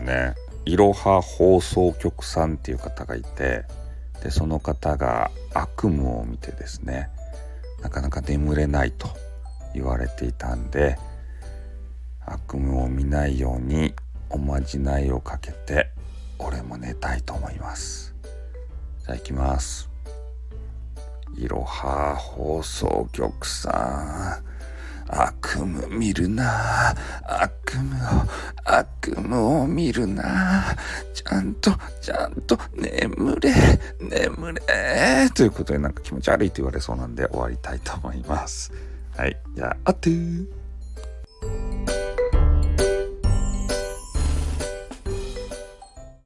ねいろは放送局さんっていう方がいてでその方が悪夢を見てですねなかなか眠れないと言われていたんで悪夢を見ないようにおまじないをかけて俺も寝たいと思います。じゃあ行きます。いろは放送局さん。悪夢見るな。悪夢を悪夢を見るな。ちゃんとちゃんと眠れ眠れ。ということでなんか気持ち悪いと言われそうなんで終わりたいと思います。はい。じゃああって